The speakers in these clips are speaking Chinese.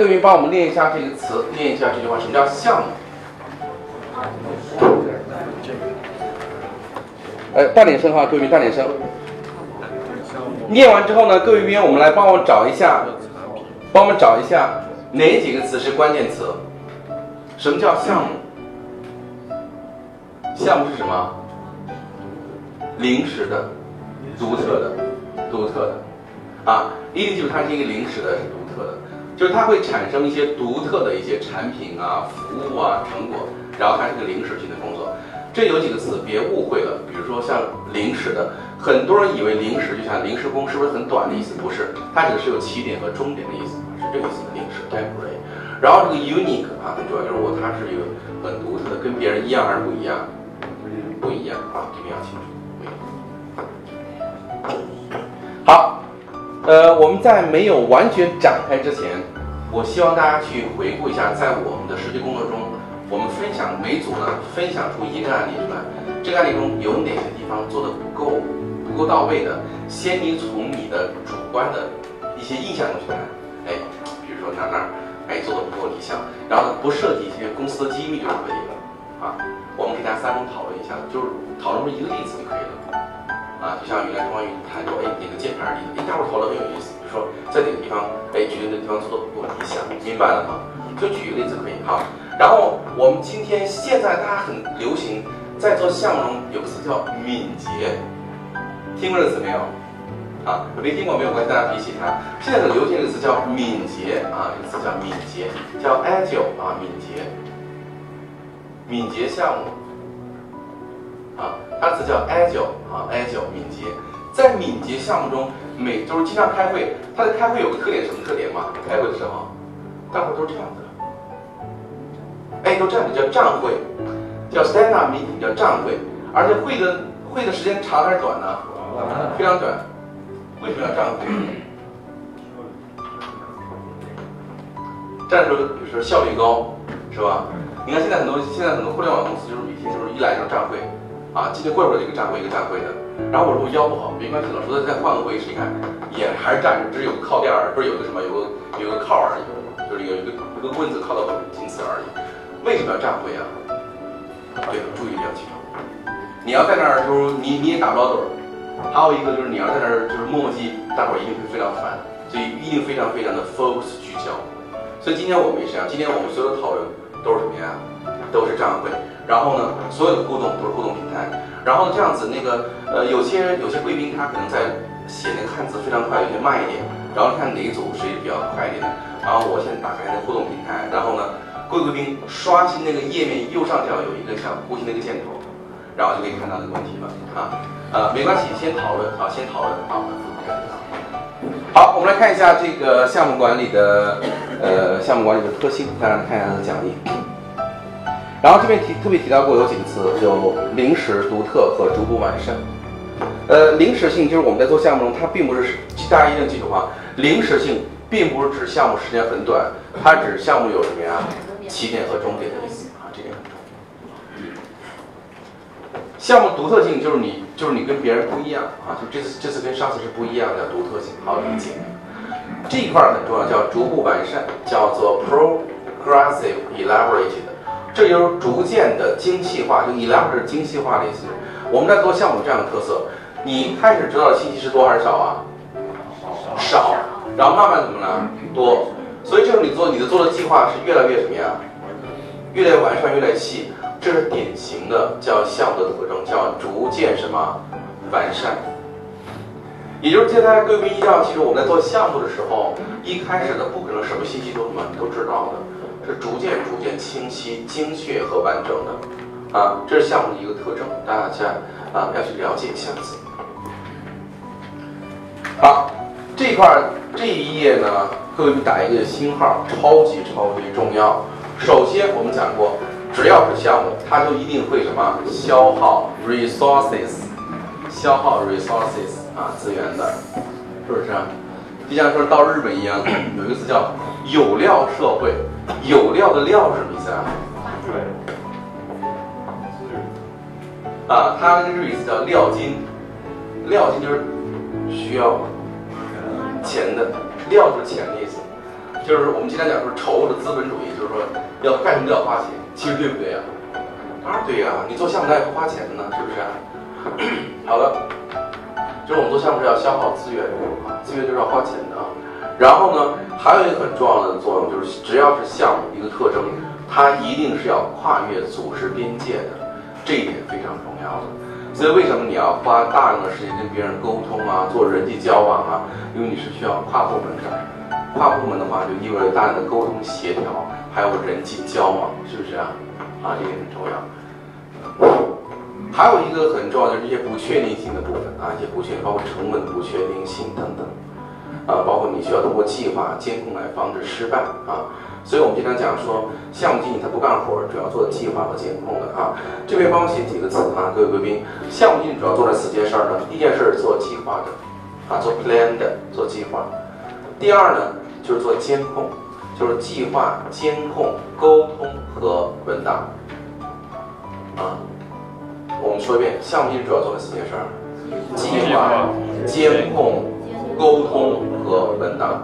各位帮我们念一下这个词，念一下这句话，什么叫项目？呃，大点声哈，各位大点声。念完之后呢，各位编，我们来帮我找一下，帮我们找一下哪几个词是关键词？什么叫项目？项目是什么？临时的、独特的、独特的，啊，一定记住它是一个临时的，是独特的，就是它会产生一些独特的一些产品啊、服务啊、成果，然后它是个临时性的工作。这有几个词别误会了，比如说像临时的，很多人以为临时就像临时工，是不是很短的意思？不是，它指的是有起点和终点的意思，是这个意思的临时 temporary。然后这个 unique 啊，很重要，就是我它是一个很独特的，跟别人一样还是不一样？不一样啊，这个要清楚。好，呃，我们在没有完全展开之前，我希望大家去回顾一下，在我们的实际工作中，我们分享每组呢分享出一个案例出来，这个案例中有哪些地方做的不够不够到位的，先你从你的主观的一些印象中去看，哎，比如说哪哪哎做的不够理想，然后不涉及一些公司的机密就可以了啊。我们给大家三种讨论一下，就是讨论出一个例子就可以了。啊，就像原来关于谈说，哎，哪个键盘例子，有意思。比如说在哪个地方，哎，觉得那个地方做的不够理想，明白了吗？就举一个例子可以哈。然后我们今天现在大家很流行，在做项目中有个词叫敏捷，听过这个词没有？啊，没听过没有关系，大家比起它。现在很流行一个词叫敏捷啊，这个词叫敏捷，叫 agile 啊，敏捷，敏捷项目。啊，它的词叫 agile 啊，agile 敏捷，在敏捷项目中，每周经常开会，他的开会有个特点，什么特点嘛？开会的时候，大伙都是这样的，哎，都这样的叫站会，叫 stand up meeting，叫站会，而且会的会的时间长还是短呢？非常短。为什么要站会？站的时候，比如说效率高，是吧？你看现在很多现在很多互联网公司就是每天就是一来就是站会。啊，今天过一会儿一个站会一个站会的，然后我说我腰不好，没关系，老师再换个位置，你看也还是站着，只有靠垫儿，不是有个什么，有个有个靠而已，就是有一个有个棍子靠到后面，仅此而已。为什么要站会啊？对，注意力要集中。你要在那儿就是你你也打不着盹儿，还有一个就是你要在那儿就是磨磨唧，大伙儿一定会非常烦，所以一定非常非常的 focus 聚焦。所以今天我们也是这样，今天我们所有的讨论都是什么呀？都是站会。然后呢，所有的互动都是互动平台。然后这样子，那个呃，有些有些贵宾他可能在写那个汉字非常快，有些慢一点。然后看哪一组谁比较快一点的。然后我现在打开那个互动平台，然后呢，各位贵宾刷新那个页面右上角有一个像呼吸那个箭头，然后就可以看到这个问题了啊。呃，没关系，先讨论啊，先讨论啊。好，我们来看一下这个项目管理的呃项目管理的特性，大家看一下它的讲义。然后这边提特别提到过有几个词，有临时、独特和逐步完善。呃，临时性就是我们在做项目中，它并不是大家一定记住啊，临时性并不是指项目时间很短，它指项目有什么呀？起点和终点的意思啊，这点很重要。项目独特性就是你就是你跟别人不一样啊，就这次这次跟上次是不一样的，叫独特性，好理解。这一块很重要，叫逐步完善，叫做 progressive elaborated。这就是逐渐的精细化，就 elaborate 精细化的意思。我们在做项目这样的特色，你开始知道的信息是多还是少啊？少，然后慢慢怎么呢？多。所以这时候你做你的做的计划是越来越什么呀？越来越完善，越来越细。这是典型的叫项目的特征，叫逐渐什么完善。也就是接下来各位一定要记住，我们在做项目的时候，一开始的不可能什么信息都什么都知道的，是逐渐逐渐清晰、精确和完整的，啊，这是项目的一个特征，大家啊要去了解一下子。好，这块这一页呢，各位打一个星号，超级超级重要。首先我们讲过，只要是项目，它就一定会什么消耗 resources，消耗 resources 啊资源的，是不是？就像说到日本一样，有一个词叫有料社会，有料的料是什么意思啊？啊，它那个日语词叫料金，料金就是需要钱的，料就是钱的意思。就是我们经常讲说仇的资本主义，就是说要干什么都要花钱，其实对不对呀？当然对呀，你做项目也不花钱呢，是不是？好了，就是我们做项目是要消耗资源啊，资源就是要花钱的啊。然后呢，还有一个很重要的作用就是，只要是项目一个特征，它一定是要跨越组织边界的，这一点非常重要的。所以为什么你要花大量的时间跟别人沟通啊，做人际交往啊？因为你是需要跨部门的，跨部门的话就意味着大量的沟通协调，还有人际交往，是不是啊？啊，这点很重要。还有一个很重要的就是一些不确定性的部分啊，一些不确定，包括成本不确定性等等。啊，包括你需要通过计划监控来防止失败啊。所以我们经常讲说，项目经理他不干活，主要做计划和监控的啊。这边帮我写几个字啊，各位贵宾，项目经理主要做了四件事儿呢。第一件事儿做计划的，啊，做 plan 的，做计划。第二呢，就是做监控，就是计划、监控、沟通和文档。啊，我们说一遍，项目经理主要做的四件事儿：计划、监控、沟通和文档。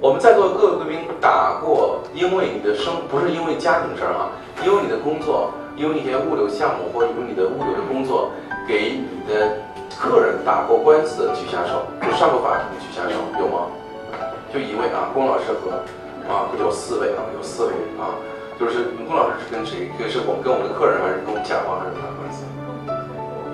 我们在座各位贵宾打过，因为你的生不是因为家庭事儿哈，因为你的工作，因为一些物流项目或者因为你的物流的工作，给你的客人打过官司的举下手，就上过法庭的举下手，有吗？就一位啊，龚老师和啊，有四位啊，有四位啊，就是龚老师是跟谁？是我们跟我们的客人，还是跟我们甲方，还是打官司？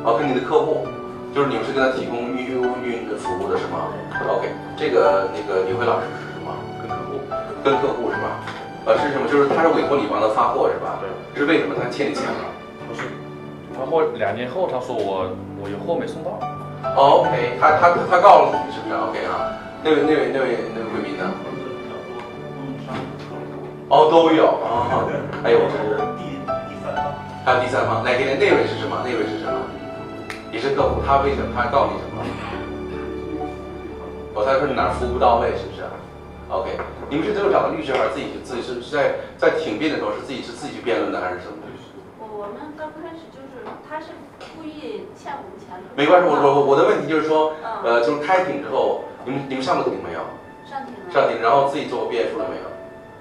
哦，跟你的客户。就是你们是跟他提供预运运的服务的是吗？OK，这个那个李辉老师是什么？跟客户，跟客户是吧？呃，是什么？就是他是委托你帮他发货是吧？对。是为什么他欠你钱了？不是，发货两年后他说我我有货没送到。OK，他他他告诉你是不是？OK 啊，那位那位那位那位贵宾呢？哦，都有啊。还有这是第第三方，还有第三方，来，给那位是什么？那位是什么？也是客户，他为什么他到底什么？我猜说你哪儿服务不到位，是不是？OK，你们是最后找个律师，还是自己去自己是是在在庭辩的时候是自己是自己去辩论的，还是什么？我我们刚开始就是他是故意欠我们钱的。没关系，我我我的问题就是说，呃，就是开庭之后，你们你们上过庭没有？上庭了。上庭，然后自己做过辩护了没有？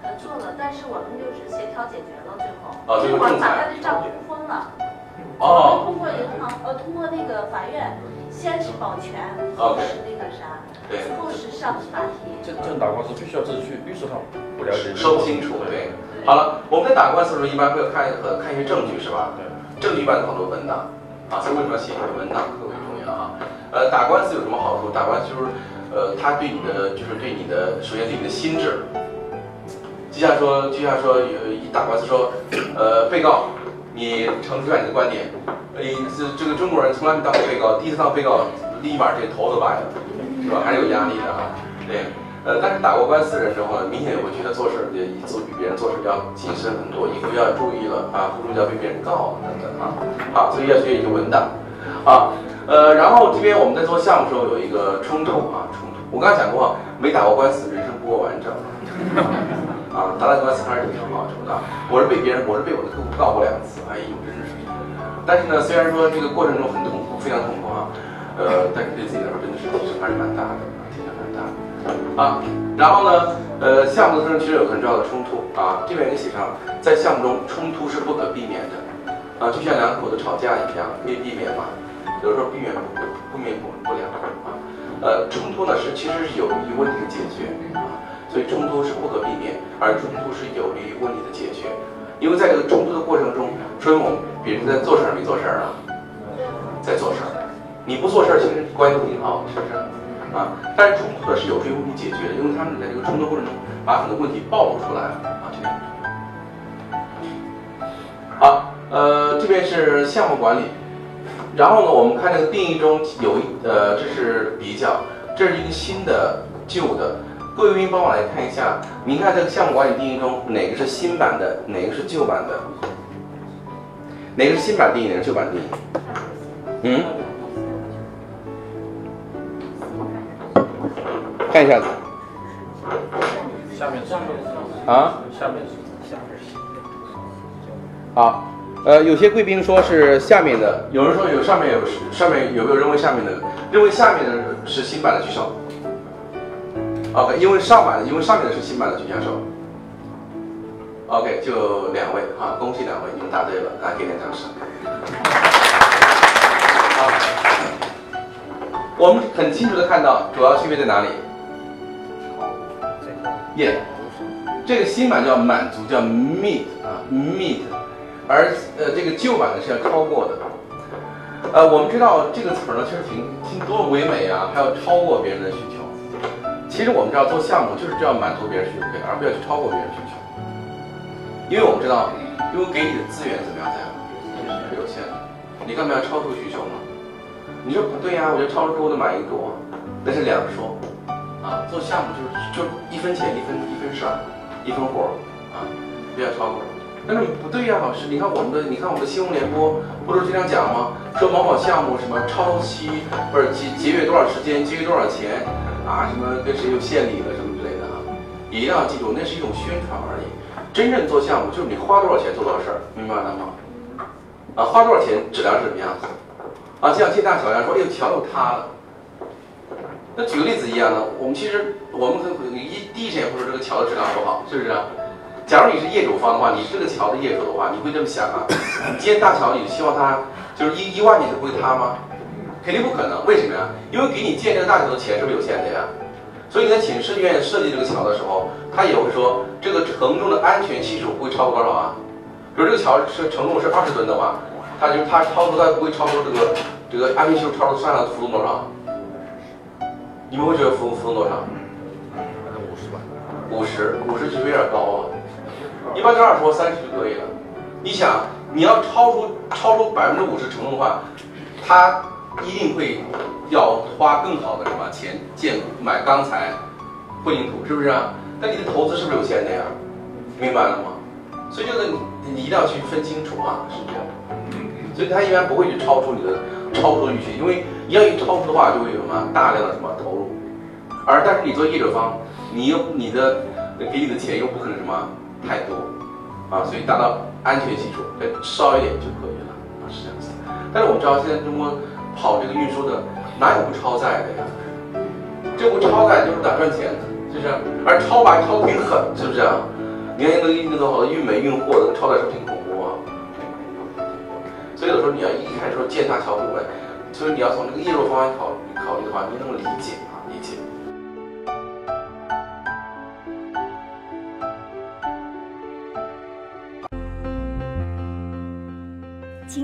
呃，做了，但是我们就是协调解决了，最后。哦，最后仲裁。把他的账户封了。哦，通过银行，呃，通过那个法院，先是保全，后是那个啥，对，后是上法庭。这这打官司必须要自己去律师行，不了解，说不清楚，对。好了，我们在打官司的时候，一般会看呃看一些证据，是吧？对。证据一般有好多文档，啊，所以为什么要写一个文档特别重要啊？呃，打官司有什么好处？打官司就是，呃，他对你的就是对你的，首先对你的心智，就像说就像说有一打官司说，呃，被告。你陈述一下你的观点，呃，这这个中国人从来没当过被告，第一次当被告，立马这头都白了，是吧？还是有压力的啊。对，呃，但是打过官司的人之后呢，明显会觉得做事也做比别人做事要谨慎很多，以后要注意了啊，不要被别人告等等啊。好，所以要学一个文档啊，呃，然后这边我们在做项目时候有一个冲突啊，冲突。我刚才讲过，没打过官司，人生不够完整。啊，打打官司还是挺有好处的。我是被别人，我是被我的客户告过两次，哎呦，真是。但是呢，虽然说这个过程中很痛苦，非常痛苦啊，呃，但是对自己来说真的是提升还是蛮大的，提升蛮大的。啊，然后呢，呃，项目中其实有很重要的冲突啊，这边也写上，在项目中冲突是不可避免的，啊，就像两口子吵架一样，可以避免吗？有时候避免不不免不不了啊。呃，冲突呢是其实是有利于问题的解决。所以冲突是不可避免，而冲突是有利于问题的解决。因为在这个冲突的过程中，说明我们别人在做事儿没做事儿啊，在做事儿，你不做事儿，其实关系都挺好，是不是？啊，但是冲突的是有助于问题解决的，因为他们在这个冲突过程中把很多问题暴露出来了啊，这样。好，呃，这边是项目管理，然后呢，我们看这个定义中有一呃，这是比较，这是一个新的、旧的。各位帮我来看一下，您看这个项目管理定义中哪个是新版的，哪个是旧版的？哪个是新版定义，哪个是旧版定义？嗯？看一下子。下面下面啊？下面下面好，呃，有些贵宾说是下面的，有人说有上面有上面有没有认为下面的？认为下面的是新版的举手。OK，因为上版，因为上面的是新版的举下手。OK，就两位啊，恭喜两位，你们答对了，来给点掌声。好，我们很清楚的看到主要区别在哪里？耶，这个新版叫满足，叫 meet 啊 meet，而呃这个旧版的是要超过的。呃，我们知道这个词儿呢，确实挺挺多唯美啊，还要超过别人的需求。其实我们知道做项目就是这样满足别人需求，而不要去超过别人需求。因为我们知道，因为给你的资源怎么样样，是有限的，你干嘛要超出需求呢？你说不对呀，我就超出客户的满意度啊，那是两说。啊，做项目就是就一分钱一分一分事儿，一分活啊，不要超过。但是不对呀，老师，你看我们的，你看我们的新闻联播不是经常讲吗？说某某项目什么超期，不是节节约多少时间，节约多少钱。啊，什么跟谁有献礼了什么之类的啊，一定要记住，那是一种宣传而已。真正做项目就是你花多少钱做多少事儿，明白了吗？啊，花多少钱，质量是什么样子？啊，就像建大桥一样，说哎呦桥又塌了。那举个例子一样的，我们其实我们可能一第一时间会说这个桥的质量不好，是不是？假如你是业主方的话，你是这个桥的业主的话，你会这么想啊？你建大桥，你希望它就是一一万年都不会塌吗？肯定不可能，为什么呀？因为给你建这个大桥的钱是不是有限的呀？所以你在请设计院设计这个桥的时候，他也会说这个承重的安全系数不会超过多少啊？比如这个桥是承重是二十吨的话，它就它超出它不会超出这个这个安全系数超出上的浮动多少？你们会觉得浮浮动多少？五十吧。五十，五十其实有点高啊？一般就二十或三十就可以了。你想，你要超出超出百分之五十承重的话，它。一定会要花更好的什么钱建买钢材、混凝土，是不是啊？那你的投资是不是有限的呀？明白了吗？所以这个你你一定要去分清楚啊，是这样。所以他一般不会去超出你的超出预期，因为一要一超出的话，就会有什么大量的什么投入。而但是你作为业者方，你又你的给你的钱又不可能什么太多啊，所以达到安全系数再少一点就可以了啊，是这样子。但是我们知道现在中国。跑这个运输的哪有不超载的呀？这不超载就是打赚钱的，是不是？而超白超挺狠，是不是啊？你看那个那个好运煤运货的超载是不是挺恐怖啊？所以有时候你要一开始说建大桥不稳，所以你要从这个业务方面考考虑的话，你能理解